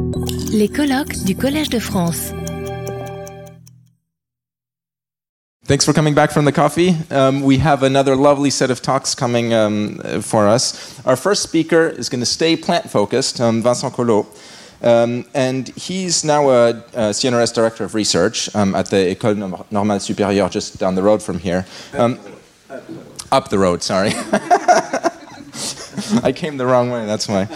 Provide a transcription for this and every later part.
Les colloques du Collège de France. Thanks for coming back from the coffee. Um, we have another lovely set of talks coming um, for us. Our first speaker is going to stay plant focused, um, Vincent Colot. Um, and he's now a, a, CNRS director of research um, at the École Normale Supérieure, just down the road from here. Um, up the road, sorry. I came the wrong way, that's why.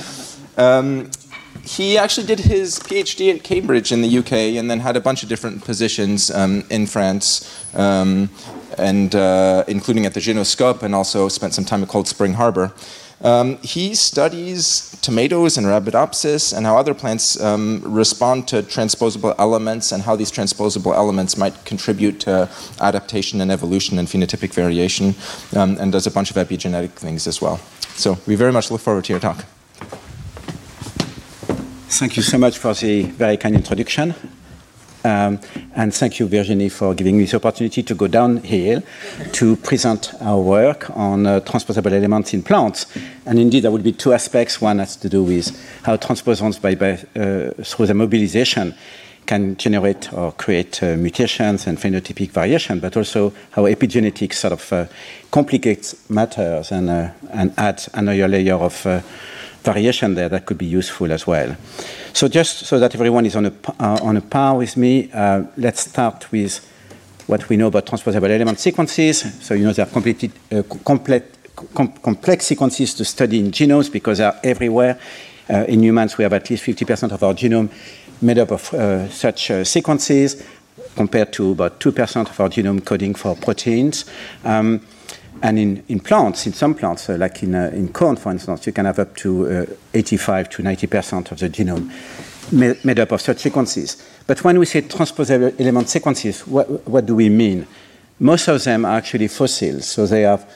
He actually did his PhD at Cambridge in the UK and then had a bunch of different positions um, in France, um, and uh, including at the Genoscope, and also spent some time at Cold Spring Harbor. Um, he studies tomatoes and Arabidopsis and how other plants um, respond to transposable elements and how these transposable elements might contribute to adaptation and evolution and phenotypic variation, um, and does a bunch of epigenetic things as well. So we very much look forward to your talk. Thank you so much for the very kind introduction. Um, and thank you, Virginie, for giving me this opportunity to go down here to present our work on uh, transposable elements in plants. And indeed, there will be two aspects. One has to do with how transposons, by, by uh, through the mobilization, can generate or create uh, mutations and phenotypic variation, but also how epigenetics sort of uh, complicates matters and, uh, and adds another layer of uh, variation there that could be useful as well. So just so that everyone is on a, uh, on a par with me, uh, let's start with what we know about transposable element sequences. So you know there are complete, uh, complete, com complex sequences to study in genomes because they are everywhere. Uh, in humans, we have at least 50% of our genome made up of uh, such uh, sequences compared to about 2% of our genome coding for proteins. Um, and in, in plants, in some plants, uh, like in, uh, in corn, for instance, you can have up to uh, 85 to 90% of the genome made, made, up of such sequences. But when we say transposable element sequences, what, what do we mean? Most of them are actually fossils, so they have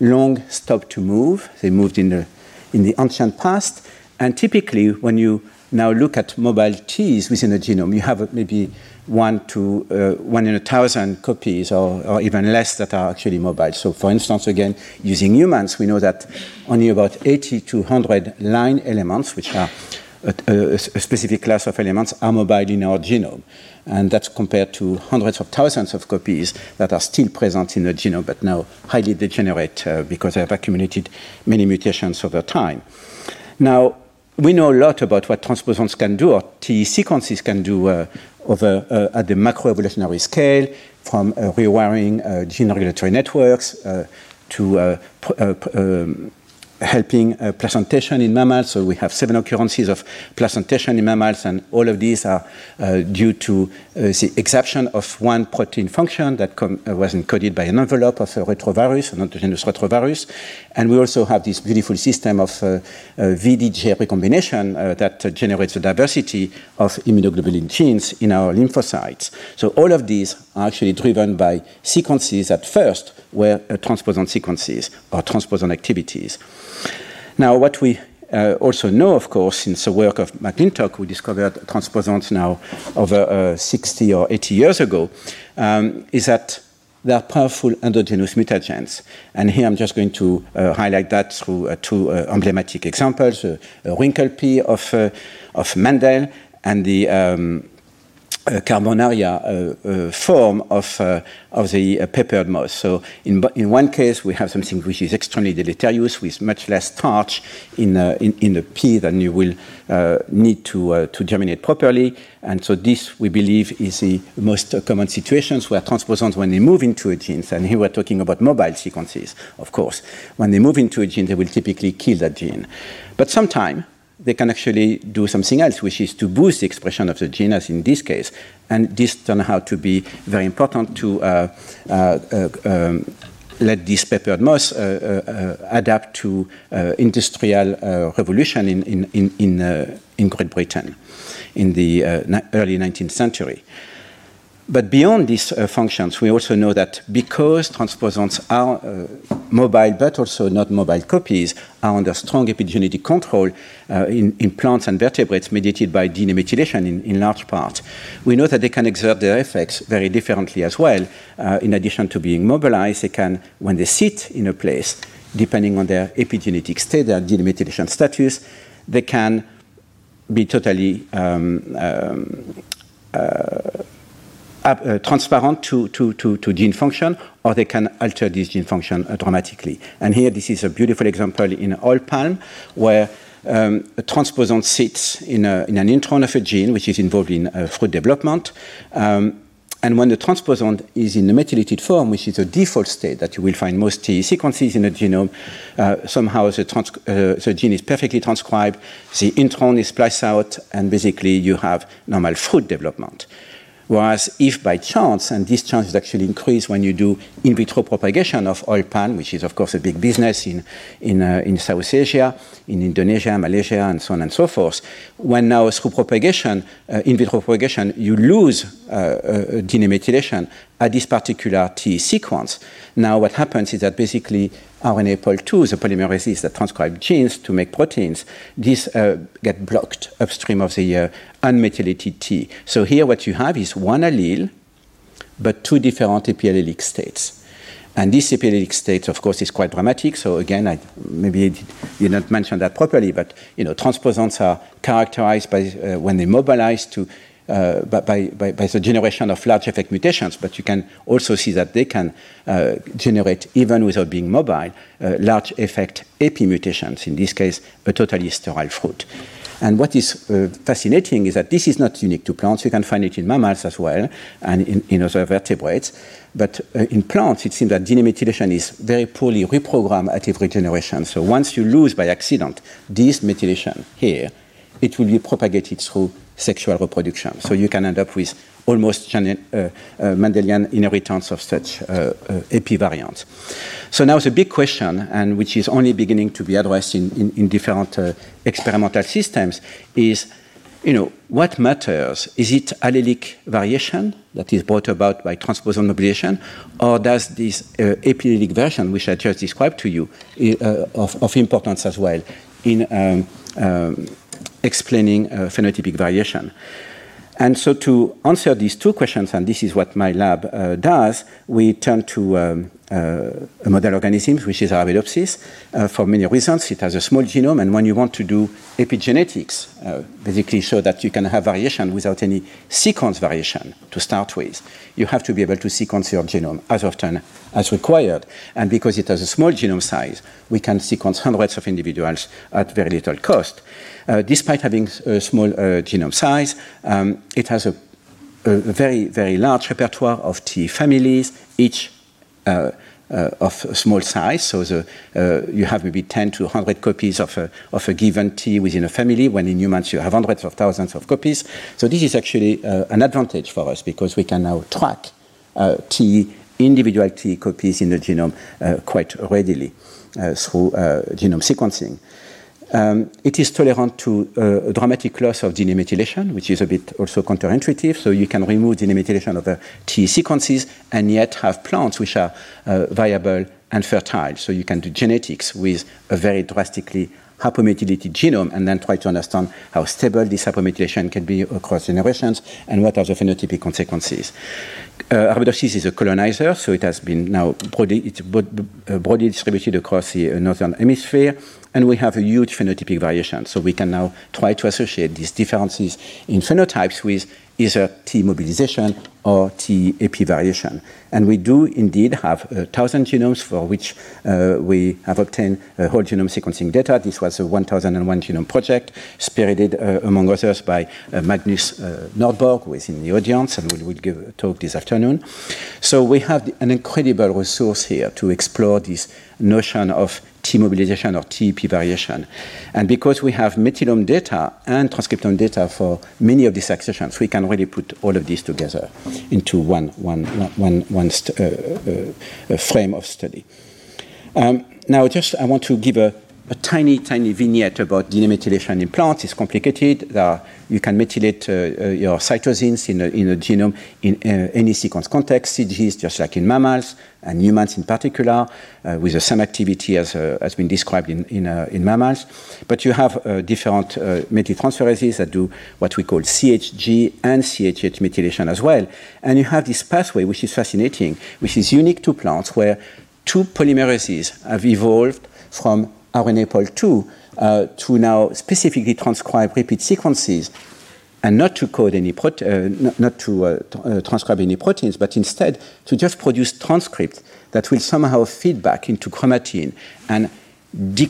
long stopped to move. They moved in the, in the ancient past. And typically, when you now look at mobile Ts within a genome, you have maybe one to uh, one in a thousand copies or, or, even less that are actually mobile. So for instance, again, using humans, we know that only about 80 to 100 LINE elements, which are a, a, a, specific class of elements, are mobile in our genome. And that's compared to hundreds of thousands of copies that are still present in the genome, but now highly degenerate uh, because they have accumulated many mutations over time. Now, we know a lot about what transposons can do, or TE sequences can do uh, over, uh, at the macroevolutionary scale, from uh, rewiring uh, gene regulatory networks uh, to um, helping uh, placentation in mammals. So we have seven occurrences of placentation in mammals, and all of these are uh, due to uh, the exaptation of one protein function that uh, was encoded by an envelope of a retrovirus, an endogenous retrovirus. And we also have this beautiful system of uh, uh, VDJ recombination that generates the diversity of immunoglobulin genes in our lymphocytes. So all of these are actually driven by sequences that first were transposon sequences or transposon activities. Now, what we uh, also know, of course, since the work of McClintock, who discovered transposons now over uh, 60 or 80 years ago, um, is that they are powerful endogenous mutagens. And here I'm just going to uh, highlight that through uh, two uh, emblematic examples, a wrinkle pea of, uh, of Mendel and the um, uh, Uh, carbonaria uh, uh, form of, uh, of the uh, peppered moth. So in, in one case, we have something which is extremely deleterious with much less starch in, in, in, the pea than you will need to, to germinate properly. And so this, we believe, is the most common situations where transposons, when they move into a gene, and here we're talking about mobile sequences, of course, when they move into a gene, they will typically kill that gene. But sometimes, they can actually do something else, which is to boost the expression of the gene, as in this case. And this turned out to be very important to uh, uh, uh um, let this peppered moth uh, uh, adapt to industrial revolution in, in, in, in, Great Britain in the early 19th century. But beyond these uh, functions, we also know that because transposons are uh, mobile but also not mobile copies, are under strong epigenetic control uh, in, in, plants and vertebrates mediated by DNA methylation in, in, large part, we know that they can exert their effects very differently as well. Uh, in addition to being mobilized, they can, when they sit in a place, depending on their epigenetic state, their DNA methylation status, they can be totally um, um, uh, transparent to, to, to, to, gene function, or they can alter this gene function uh, dramatically. And here, this is a beautiful example in oil palm, where um, a transposon sits in, a, in, an intron of a gene which is involved in uh, fruit development. Um, and when the transposon is in the methylated form, which is the default state that you will find most TE sequences in the genome, uh, somehow the, trans- uh, the, gene is perfectly transcribed, the intron is spliced out, and basically you have normal fruit development. Whereas if by chance, and this chance is actually increased when you do in vitro propagation of oil palm, which is of course a big business in, in, uh, in South Asia, in Indonesia, Malaysia, and so on and so forth, when now through propagation, uh, in vitro propagation, you lose uh, uh DNA methylation at this particular T sequence, now what happens is that basically RNA pol 2, the polymerases that transcribe genes to make proteins, these uh, get blocked upstream of the uh, unmethylated T. So here what you have is one allele, but two different epiallelic states. And this epiallelic state, of course, is quite dramatic. So again, I maybe I did not mention that properly, but you know, transposons are characterized by uh, when they mobilize to uh, by, by, by, the generation of large effect mutations, but you can also see that they can uh, generate, even without being mobile, uh, large effect epi mutations, in this case, a totally sterile fruit. And what is uh, fascinating is that this is not unique to plants. You can find it in mammals as well and in, in other vertebrates. But uh, in plants, it seems that DNA methylation is very poorly reprogrammed at every generation. So once you lose by accident this methylation here, it will be propagated through sexual reproduction. So you can end up with almost uh, uh, Mendelian inheritance of such uh, uh, epivariants. So now the big question, and which is only beginning to be addressed in, in, in different uh, experimental systems, is you know, what matters? Is it allelic variation that is brought about by transposon mobilization, or does this uh, epiallelic version, which I just described to you, of, of, importance as well in um, um, explaining uh, phenotypic variation. And so to answer these two questions, and this is what my lab uh, does, we turn to um, uh, a model organism, which is Arabidopsis, uh, for many reasons. It has a small genome, and when you want to do epigenetics, uh, basically show that you can have variation without any sequence variation to start with, you have to be able to sequence your genome as often as required. And because it has a small genome size, we can sequence hundreds of individuals at very little cost. Uh, despite having a small uh, genome size, um, it has a, a, very, very large repertoire of T families, each Uh, of small size. So uh, you have maybe 10 to 100 copies of a, of a given T within a family, when in humans you have hundreds of thousands of copies. So this is actually uh, an advantage for us because we can now track uh, T, individual T copies in the genome quite readily through genome sequencing. Um, it is tolerant to uh, a dramatic loss of DNA methylation, which is a bit also counterintuitive. So you can remove DNA methylation of the T sequences and yet have plants which are uh, viable and fertile. So you can do genetics with a very drastically hypomethylated genome and then try to understand how stable this hypomethylation can be across generations and what are the phenotypic consequences. Uh, is a colonizer, so it has been now broadly, it's uh, broadly distributed across the uh, northern hemisphere and we have a huge phenotypic variation. So we can now try to associate these differences in phenotypes with either T mobilization or T epi variation. And we do indeed have a thousand genomes for which uh, we have obtained uh, whole genome sequencing data. This was a 1001 genome project, spearheaded uh, among others by uh, Magnus uh, Nordborg, who is in the audience and will, will give a talk this afternoon. So we have an incredible resource here to explore this notion of T mobilization or TEP variation. And because we have methylome data and transcriptome data for many of these accessions, we can really put all of these together into one, one, one, one st- uh, uh, frame of study. Um, now, just I want to give a, a tiny, tiny vignette about DNA methylation in plants. It's complicated. You can methylate uh, uh, your cytosines in a, in a genome in uh, any sequence context, CGs, just like in mammals and humans in particular, uh, with the same activity as has been described in, in, in mammals. But you have different methyltransferases that do what we call CHG and CHH methylation as well. And you have this pathway, which is fascinating, which is unique to plants, where two polymerases have evolved from RNA pol 2 uh, to now specifically transcribe repeat sequences and not to code any prote- uh, not, to uh, uh, transcribe any proteins, but instead to just produce transcripts that will somehow feed back into chromatin and di-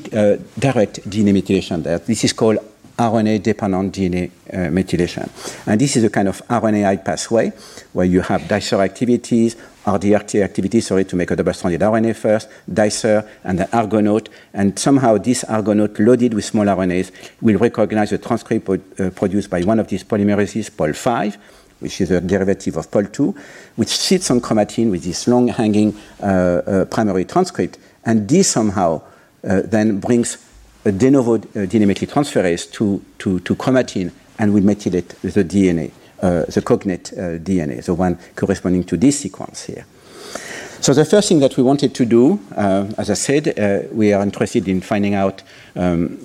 direct DNA methylation there. This is called RNA-dependent DNA uh, methylation. And this is a kind of RNAi pathway where you have dicer activities, RDRT activities, sorry, to make a double-stranded RNA first, dicer, and then Argonaute. And somehow this Argonaute loaded with small RNAs will recognize the transcript uh, produced by one of these polymerases, Pol5, which is a derivative of Pol2, which sits on chromatin with this long-hanging uh, uh primary transcript. And this somehow uh, then brings a de novo uh, DNA methyltransferase to, to, to chromatin and we methylate the DNA, uh, the cognate uh, DNA, the one corresponding to this sequence here. So the first thing that we wanted to do, uh, as I said, uh, we are interested in finding out um,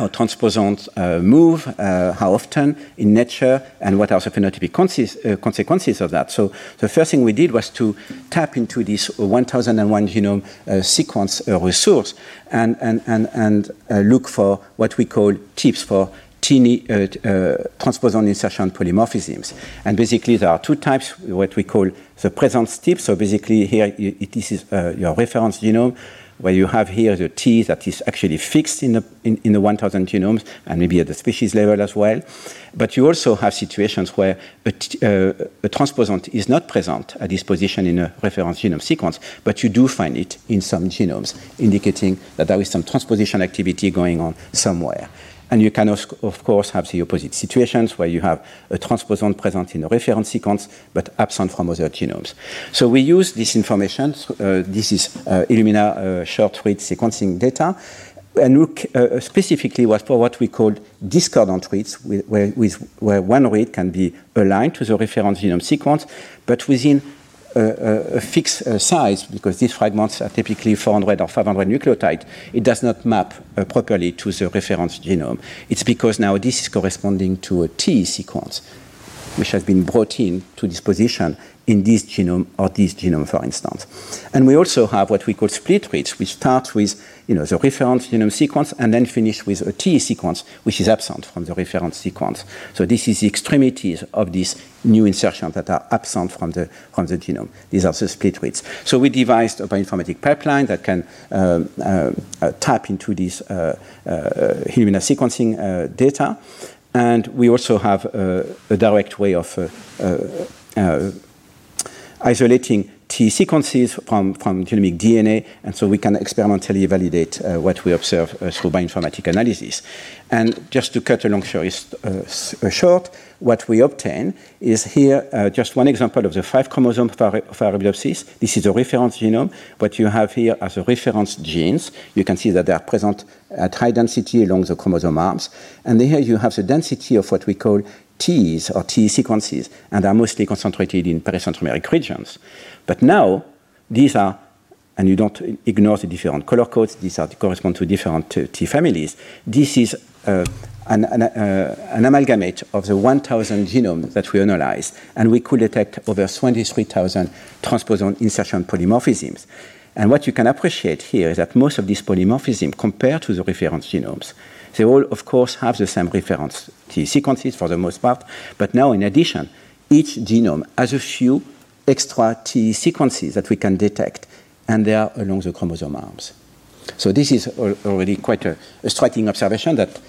how transposons uh, move, uh, how often in nature, and what are the phenotypic uh, consequences of that. So the first thing we did was to tap into this 1001 genome uh, sequence uh, resource and, and, and, and uh, look for what we call tips for teeny transposon insertion polymorphisms. And basically, there are two types, what we call the presence tip. So basically, here, it, this is your reference genome where you have here the T that is actually fixed in the, in, in the 1000 genomes and maybe at the species level as well. But you also have situations where a, uh, a transposon is not present at this position in a reference genome sequence, but you do find it in some genomes, indicating that there is some transposition activity going on somewhere. And you can, of course, have the opposite situations where you have a transposon present in a reference sequence but absent from other genomes. So we use this information. Uh, this is uh, Illumina uh, short read sequencing data. And look uh, specifically was for what we call discordant reads, where, with, where one read can be aligned to the reference genome sequence, but within a, fixed uh, size, because these fragments are typically 400 or 500 nucleotides, it does not map uh, properly to the reference genome. It's because now this is corresponding to a T sequence, which has been brought in to this position in this genome or this genome, for instance. And we also have what we call split reads, which start with you know, the reference genome sequence and then finish with a T sequence, which is absent from the reference sequence. So this is the extremities of these new insertions that are absent from the, from the genome. These are the split reads. So we devised a bioinformatic pipeline that can um, uh, uh, tap into this uh, uh, Illumina sequencing uh, data. And we also have uh, a direct way of isolating T sequences from, from genomic DNA, and so we can experimentally validate uh, what we observe uh, through bioinformatic analysis. And just to cut a long story uh, short, what we obtain is here uh, just one example of the five chromosomes of, of Arabidopsis. This is a reference genome. What you have here are the reference genes, you can see that they are present at high density along the chromosome arms. And here you have the density of what we call Ts or T sequences, and are mostly concentrated in pericentromeric regions. But now, these are, and you don't ignore the different color codes, these are correspond to different uh, T families. This is uh, an, an, uh, an, amalgamate of the 1,000 genomes that we analyzed, and we could detect over 23,000 transposon insertion polymorphisms. And what you can appreciate here is that most of these polymorphisms, compared to the reference genomes, they all, of course, have the same reference T sequences for the most part, but now, in addition, each genome has a few extra T sequences that we can detect, and they are along the chromosome arms. So this is already quite a, a striking observation that,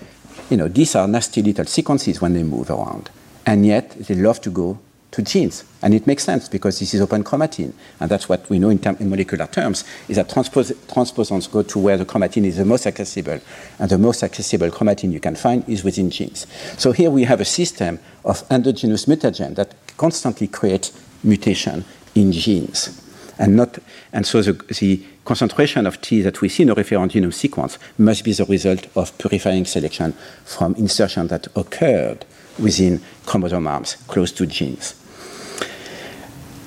you know, these are nasty little sequences when they move around, and yet they love to go to genes. And it makes sense because this is open chromatin. And that's what we know in, term, in molecular terms, is that transpos transposons go to where the chromatin is the most accessible. And the most accessible chromatin you can find is within genes. So here we have a system of endogenous mutagen that constantly create mutation in genes. And, not, and so the, the concentration of T that we see in a reference genome sequence must be the result of purifying selection from insertion that occurred within chromosome arms close to genes.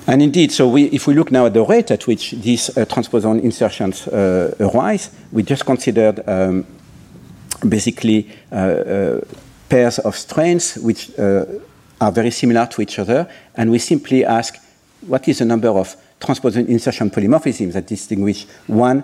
And indeed, so we, if we look now at the rate at which these uh, transposon insertions uh, arise, we just considered um, basically uh, uh pairs of strains which uh, are very similar to each other, and we simply ask what is the number of transposon insertion polymorphisms that distinguish one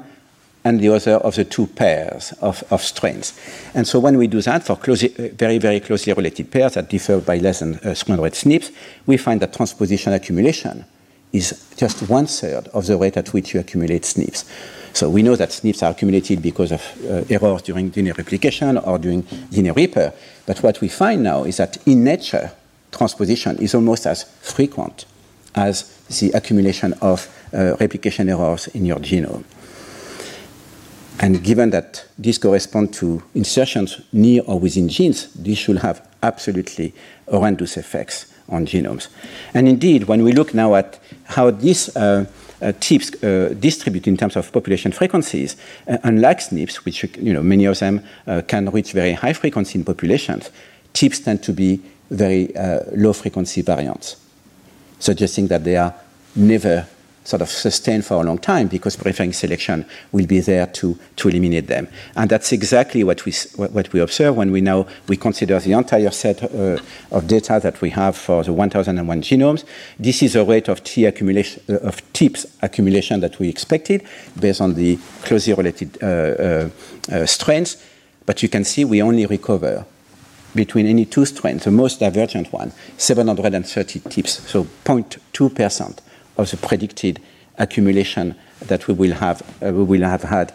and the other of the two pairs of, of strains. And so when we do that for closely, uh, very, very closely related pairs that differ by less than uh, 300 SNPs, we find that transposition accumulation is just one third of the rate at which you accumulate SNPs. So we know that SNPs are accumulated because of uh, errors during DNA replication or during DNA repair. But what we find now is that in nature, transposition is almost as frequent as the accumulation of uh, replication errors in your genome. And given that these correspond to insertions near or within genes, this should have absolutely horrendous effects on genomes. And indeed, when we look now at how these uh, uh, TIPS uh, distribute in terms of population frequencies, uh, unlike SNPs, which you know many of them uh, can reach very high frequency in populations, TIPS tend to be very uh, low frequency variants, suggesting that they are never sort of sustained for a long time because purifying selection will be there to, to eliminate them. And that's exactly what we, what we observe when we now we consider the entire set uh, of data that we have for the 1001 genomes. This is a rate of T accumulation, uh, of TIPS accumulation that we expected based on the closely related uh, uh, uh strains. But you can see we only recover between any two strains, the most divergent one, 730 TIPS, so 0.2 percent of the predicted accumulation that we will have, uh, we will have had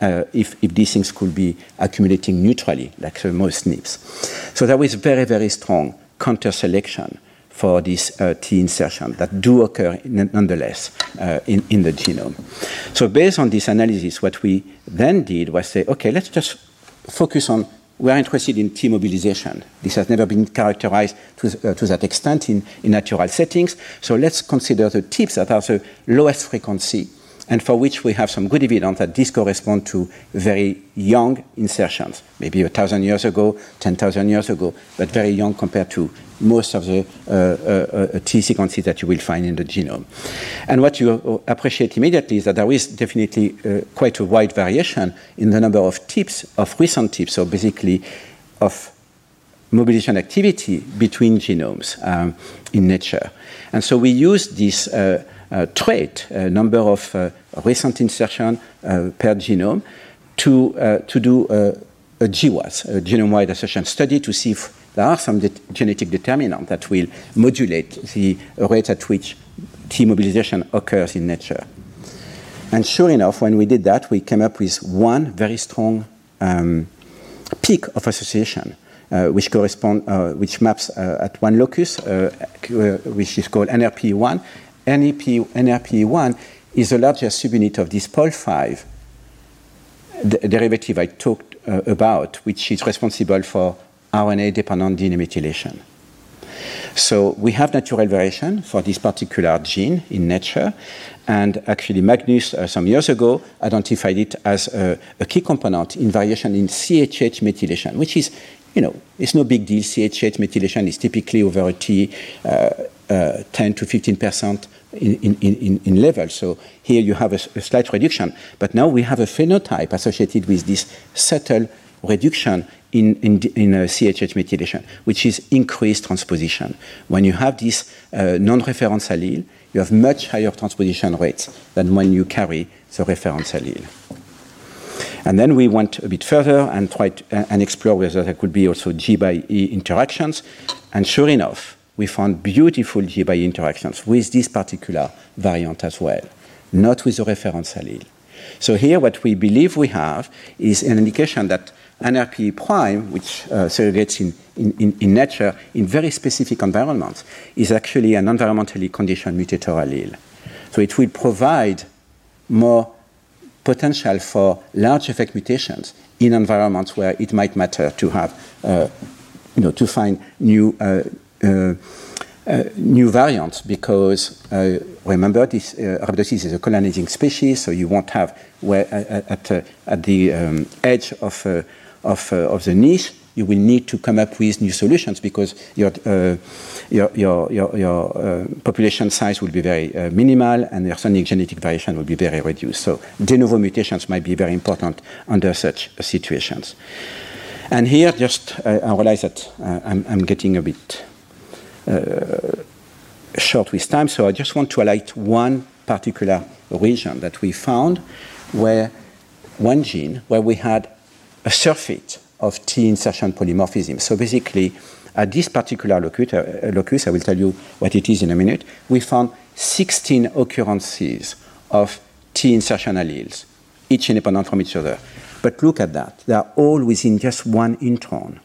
uh, if, if, these things could be accumulating neutrally, like most SNPs. So there is very, very strong counter selection for this uh, T insertion that do occur nonetheless uh, in, in the genome. So based on this analysis, what we then did was say, okay, let's just focus on we are interested in T mobilization. This has never been characterized to, uh, to, that extent in, in natural settings. So let's consider the tips that are the lowest frequency and for which we have some good evidence that these correspond to very young insertions, maybe a thousand years ago, 10,000 years ago, but very young compared to most of the uh, uh, uh, T sequences that you will find in the genome. And what you appreciate immediately is that there is definitely uh, quite a wide variation in the number of tips, of recent tips, so basically of mobilization activity between genomes um, in nature. And so we use this uh, uh, trait, a number of uh, recent insertion uh, per genome, to, to do a GWAS, a genome-wide association study, to see if there are some de genetic determinants that will modulate the rate at which T mobilization occurs in nature. And sure enough, when we did that, we came up with one very strong um, peak of association, uh, which correspond, uh, which maps uh, at one locus, which is called NRPE1, NEP, NRPE1 is the largest subunit of this POL5 derivative I talked uh, about, which is responsible for RNA-dependent DNA methylation. So we have natural variation for this particular gene in nature, and actually Magnus, uh, some years ago, identified it as a, a, key component in variation in CHH methylation, which is, you know, it's no big deal. CHH methylation is typically over a T, uh, uh, 10 to 15 percent in, in, in, level. So here you have a, a, slight reduction. But now we have a phenotype associated with this subtle reduction in, in, in uh, CHH methylation, which is increased transposition. When you have this uh, non-reference allele, you have much higher transposition rates than when you carry the reference allele. And then we went a bit further and tried to, uh, and explore whether there could be also G by E interactions. And sure enough, we found beautiful G by E interactions with this particular variant as well, not with the reference allele. So here what we believe we have is an indication that NRP prime, which uh, segregates in, in, in, nature in very specific environments, is actually an environmentally conditioned mutator allele. So it will provide more potential for large effect mutations in environments where it might matter to have, uh, you know, to find new uh, new variants because uh, remember this uh, Arabidopsis is a colonizing species, so you won't have where at, at the um, edge of of, of the niche you will need to come up with new solutions because your, uh, your, your, your, your uh, population size will be very uh, minimal and your sonic genetic variation will be very reduced. So de novo mutations might be very important under such situations. And here, just I realize that I'm, I'm getting a bit uh, short with time, so I just want to highlight one particular region that we found where one gene where we had a surfeit of T insertion polymorphism. So basically, at this particular locus, uh, locus, I will tell you what it is in a minute, we found 16 occurrences of T insertion alleles, each independent from each other. But look at that. They are all within just one intron,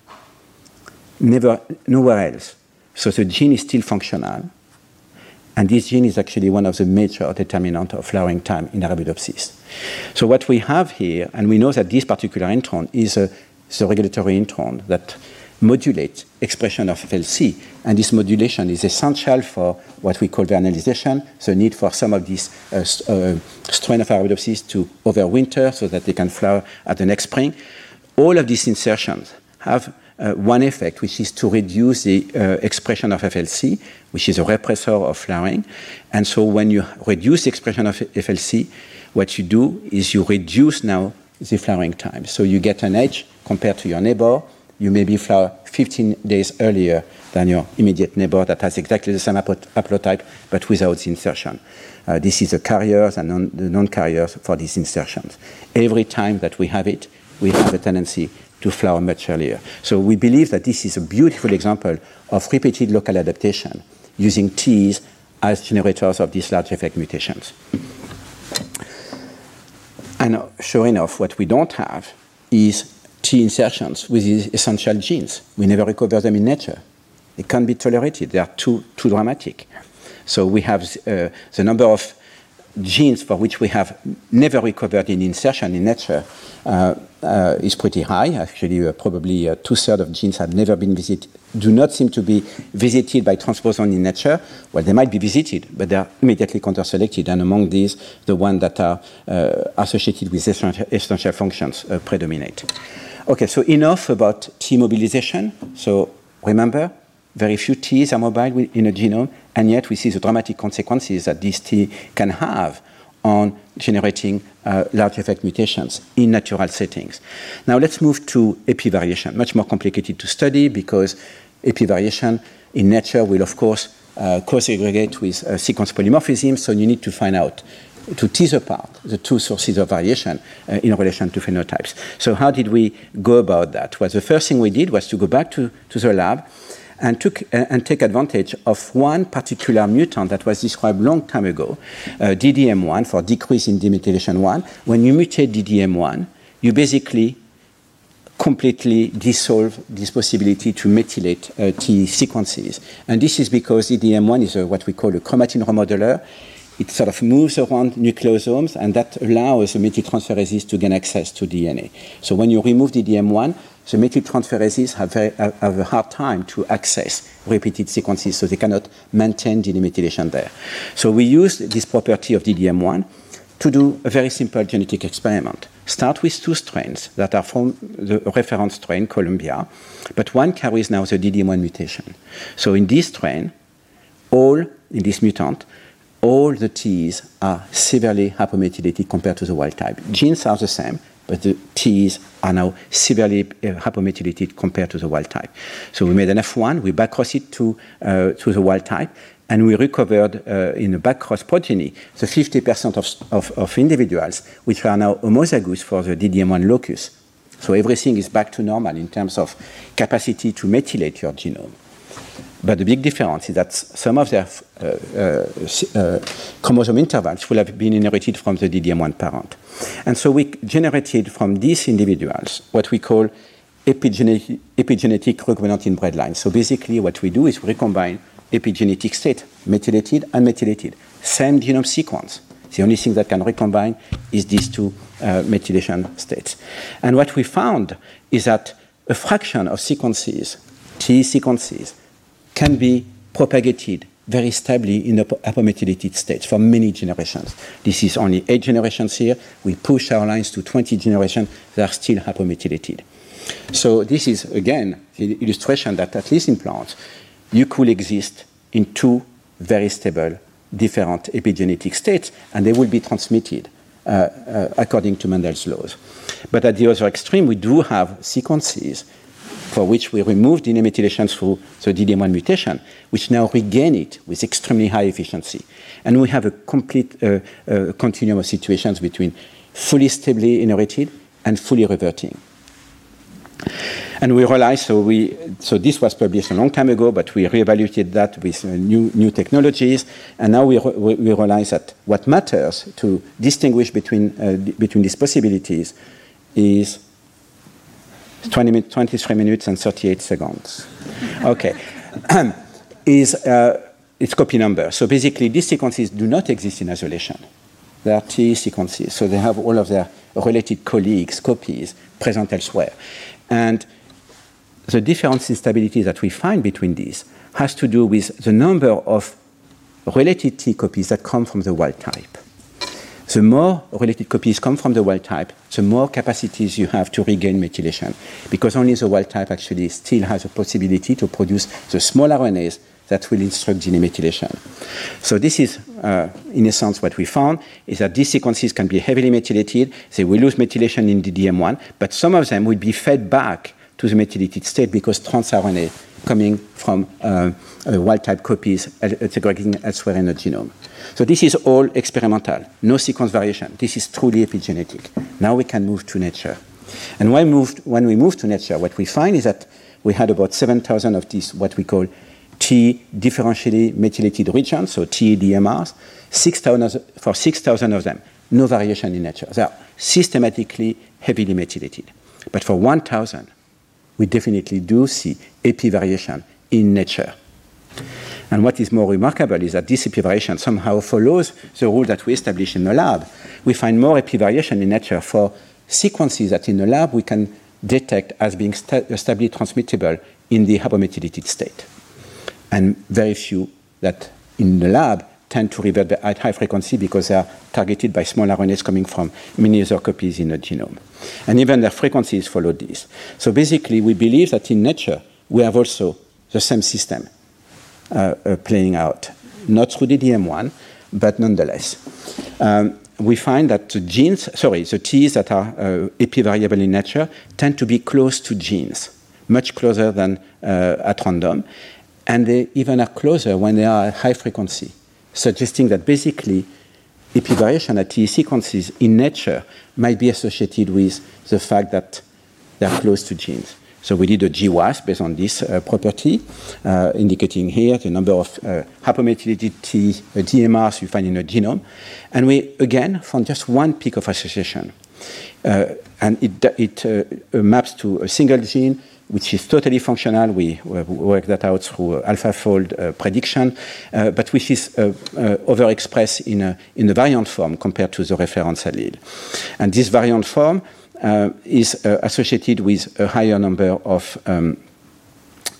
never, nowhere else. So the gene is still functional. And this gene is actually one of the major determinants of flowering time in Arabidopsis. So what we have here, and we know that this particular intron is a, a regulatory intron that modulates expression of FLC, and this modulation is essential for what we call vernalization, the need for some of these uh, uh, strain of Arabidopsis to overwinter so that they can flower at the next spring. All of these insertions have uh, one effect, which is to reduce the uh, expression of FLC, which is a repressor of flowering. And so when you reduce the expression of FLC, what you do is you reduce now the flowering time. So you get an edge compared to your neighbor. You maybe flower 15 days earlier than your immediate neighbor that has exactly the same haplotype but without the insertion. Uh, this is the carriers and non, the non-carriers for these insertions. Every time that we have it, we have a tendency to flower much earlier. So we believe that this is a beautiful example of repeated local adaptation using Ts as generators of these large effect mutations. And sure enough, what we don't have is T insertions with these essential genes. We never recover them in nature. They can't be tolerated. They are too, too dramatic. So we have uh, the number of genes for which we have never recovered in insertion in nature uh, uh, is pretty high. Actually, uh, probably uh, two-thirds of genes have never been visited, do not seem to be visited by transposon in nature. Well, they might be visited, but they are immediately counter-selected, and among these, the ones that are uh, associated with essential, essential functions uh, predominate. Okay, so enough about T mobilization. So remember, very few Ts are mobile in a genome, and yet we see the dramatic consequences that these T can have on generating uh, large effect mutations in natural settings. Now let's move to epivariation, much more complicated to study because epivariation in nature will, of course, uh, co-segregate with uh, sequence polymorphism, so you need to find out to tease apart the two sources of variation uh, in relation to phenotypes. So how did we go about that? Well, the first thing we did was to go back to, to the lab and, took, uh, and take advantage of one particular mutant that was described long time ago, uh, DDM1 for decrease in DNA methylation 1. When you mutate DDM1, you basically completely dissolve this possibility to methylate uh, T sequences. And this is because DDM1 is a, what we call a chromatin remodeler. It sort of moves around nucleosomes, and that allows the methyltransferases to gain access to DNA. So when you remove DDM1, the methyltransferases have, very, have a hard time to access repeated sequences, so they cannot maintain the methylation there. So we used this property of DDM1 to do a very simple genetic experiment. Start with two strains that are from the reference strain, Columbia, but one carries now the DDM1 mutation. So in this strain, all, in this mutant, all the Ts are severely hypomethylated compared to the wild type. Genes are the same, but the Ts are now severely uh, hypomethylated compared to the wild type. So we made an F1, we backcrossed it to, uh, to the wild type, and we recovered uh, in a backcross progeny the 50% of, of, of, individuals which are now homozygous for the DDM1 locus. So everything is back to normal in terms of capacity to methylate your genome. But the big difference is that some of their uh, uh, uh, chromosome intervals will have been inherited from the DDM1 parent. And so we generated from these individuals what we call epigenetic, epigenetic recombinant inbred lines. So basically what we do is we recombine epigenetic state, methylated and methylated. Same genome sequence. The only thing that can recombine is these two uh, methylation states. And what we found is that a fraction of sequences, T sequences, can be propagated very stably in the hypomethylated states for many generations. This is only eight generations here. We push our lines to 20 generations that are still hypomethylated. So this is, again, the illustration that at least in plants, you could exist in two very stable, different epigenetic states, and they will be transmitted uh, uh, according to Mendel's laws. But at the other extreme, we do have sequences for which we remove DNA methylation through the DDM1 mutation, which now regain it with extremely high efficiency. And we have a complete uh, uh, continuum of situations between fully stably inherited, and fully reverting. And we realized, so, we, so this was published a long time ago, but we reevaluated that with uh, new, new technologies, and now we, re we realize that what matters to distinguish between, uh, between these possibilities is 20 23 minutes and 38 seconds. Okay. is uh, its copy number. So basically, these sequences do not exist in isolation. They are T sequences, so they have all of their related colleagues, copies, present elsewhere. And the difference in stability that we find between these has to do with the number of related T copies that come from the wild type. The more related copies come from the wild type, the more capacities you have to regain methylation, because only the wild type actually still has a possibility to produce the small RNAs that will instruct gene methylation. So this is, uh, in essence, what we found, is that these sequences can be heavily methylated. They will lose methylation in the DM1, but some of them will be fed back to the methylated state because trans RNA coming from uh, uh, wild-type copies segregating elsewhere in the genome. So this is all experimental, no sequence variation. This is truly epigenetic. Now we can move to nature. And when, moved, when we move to nature, what we find is that we had about 7,000 of these, what we call T differentially methylated regions, so TDMRs, 6, for 6,000 of them, no variation in nature. They are systematically heavily methylated. But for 1,000, we definitely do see epivariation in nature. And what is more remarkable is that this epivariation somehow follows the rule that we established in the lab. We find more epivariation in nature for sequences that in the lab we can detect as being stably transmittable in the hypomethylated state. And very few that in the lab tend to revert at high frequency because they are targeted by small RNAs coming from many other copies in the genome. And even their frequencies follow this. So basically, we believe that in nature, we have also the same system uh, uh, playing out, not through DDM1, but nonetheless. Um, we find that the genes, sorry, the Ts that are uh, epivariable in nature tend to be close to genes, much closer than uh, at random. And they even are closer when they are at high frequency suggesting that basically epivariation at TE sequences in nature might be associated with the fact that they're close to genes. So we did a GWAS based on this uh, property, uh, indicating here the number of uh, hypomethylated T uh, DMRs you find in a genome. And we, again, found just one peak of association. Uh, and it, it uh, maps to a single gene which is totally functional. We, work that out through AlphaFold uh, prediction, uh, but which is uh, overexpressed in a, variant form compared to the reference allele. And this variant form is associated with a higher number of um,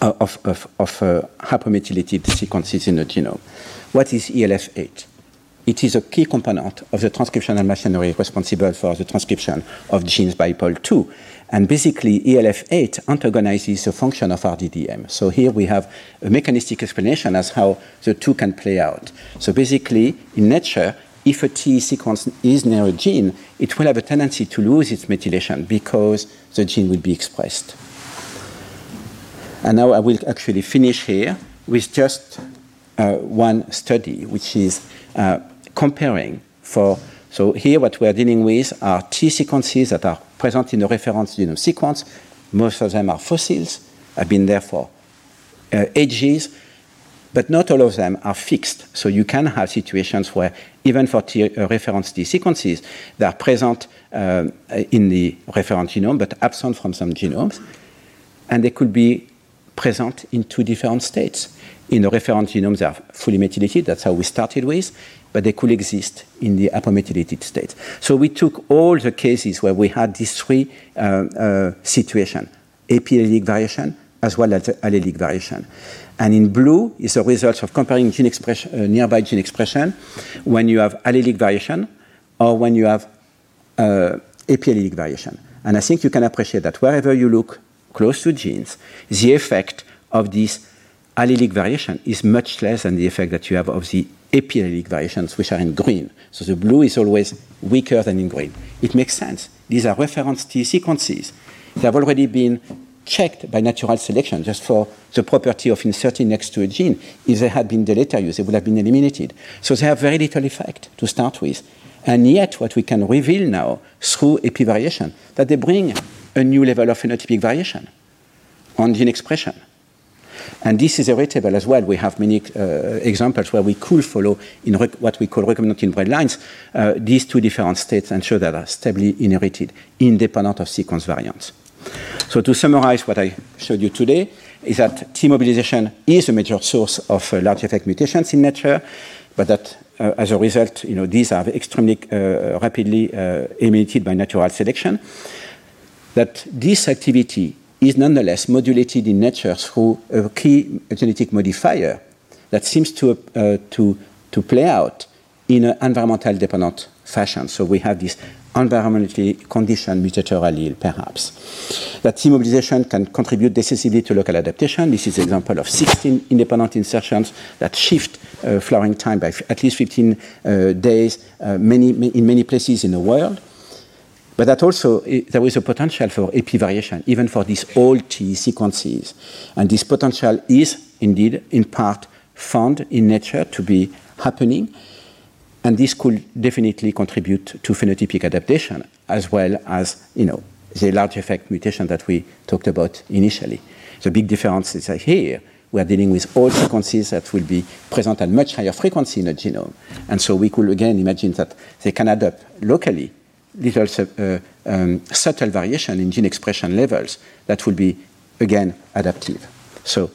uh, hypomethylated sequences in the genome. What is ELF8? It is a key component of the transcriptional machinery responsible for the transcription of genes by POL2. And basically, ELF8 antagonizes the function of RDDM. So here we have a mechanistic explanation as how the two can play out. So basically, in nature, if a T sequence is near a gene, it will have a tendency to lose its methylation because the gene will be expressed. And now I will actually finish here with just uh, one study, which is uh, comparing for so here what we're dealing with are T sequences that are present in the reference genome sequence. Most of them are fossils, have been there for uh, ages, but not all of them are fixed. So you can have situations where even for uh, reference T sequences, they are present uh, in the reference genome, but absent from some genomes. And they could be present in two different states. In the reference genome, they are fully methylated. That's how we started with but they could exist in the hypomethylated state. So we took all the cases where we had these three uh, uh, situations, allelic variation as well as allelic variation. And in blue is the results of comparing gene expression, uh, nearby gene expression when you have allelic variation or when you have uh, variation. And I think you can appreciate that wherever you look close to genes, the effect of this allelic variation is much less than the effect that you have of the epiallelic variations, which are in green. So the blue is always weaker than in green. It makes sense. These are reference T sequences. They have already been checked by natural selection just for the property of inserting next to a gene. If they had been deleterious, they would have been eliminated. So they have very little effect to start with. And yet, what we can reveal now through epivariation, that they bring a new level of phenotypic variation on gene expression. And this is heritable as well. We have many uh, examples where we could follow in what we call recombinant inbred lines uh, these two different states and show that are stably inherited, independent of sequence variants. So to summarize what I showed you today is that T mobilization is a major source of uh, large effect mutations in nature, but that uh, as a result, you know, these are extremely uh, rapidly uh, eliminated by natural selection. That this activity is nonetheless modulated in nature through a key genetic modifier that seems to, uh, to, to play out in an environmental dependent fashion. So we have this environmentally conditioned mutator allele, perhaps. That TE mobilization can contribute decisively to local adaptation. This is an example of 16 independent insertions that shift uh, flowering time by at least 15 uh, days uh, many, in many places in the world. But that also, there is a potential for epivariation, even for these old TE sequences. And this potential is indeed, in part, found in nature to be happening. And this could definitely contribute to phenotypic adaptation, as well as, you know, the large effect mutation that we talked about initially. The big difference is that here, we are dealing with old sequences that will be present at much higher frequency in the genome. And so we could again imagine that they can adapt locally little uh, um, subtle variation in gene expression levels that will be, again, adaptive. So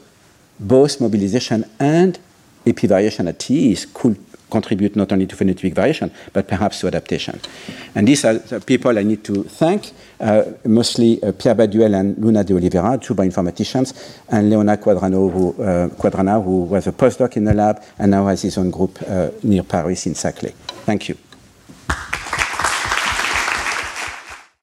both mobilization and epivariation at TEs could contribute not only to phenotypic variation, but perhaps to adaptation. And these are the people I need to thank, uh, mostly uh, Pierre Baduel and Luna de Oliveira, two bioinformaticians, and Leandro Quadrana, who, uh, Quadrana, who was a postdoc in the lab and now has his own group uh, near Paris in Saclay. Thank you.